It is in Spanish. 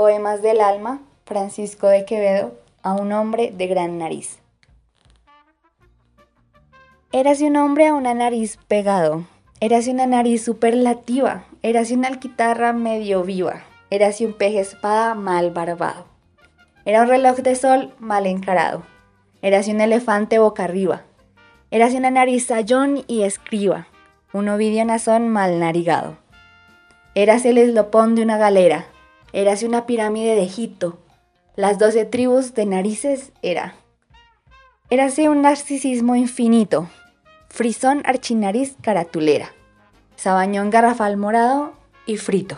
Poemas del alma, Francisco de Quevedo, a un hombre de gran nariz. Érase un hombre a una nariz pegado, érase una nariz superlativa, érase una alquitarra medio viva, érase un peje espada mal barbado. Era un reloj de sol mal encarado, érase un elefante boca arriba, érase una nariz sayón y escriba, un ovidio nazón mal narigado. Érase el eslopón de una galera, érase una pirámide de Egipto, las doce tribus de narices era. Érase un narcisismo infinito, frisón archinariz caratulera, sabañón garrafal morado y frito.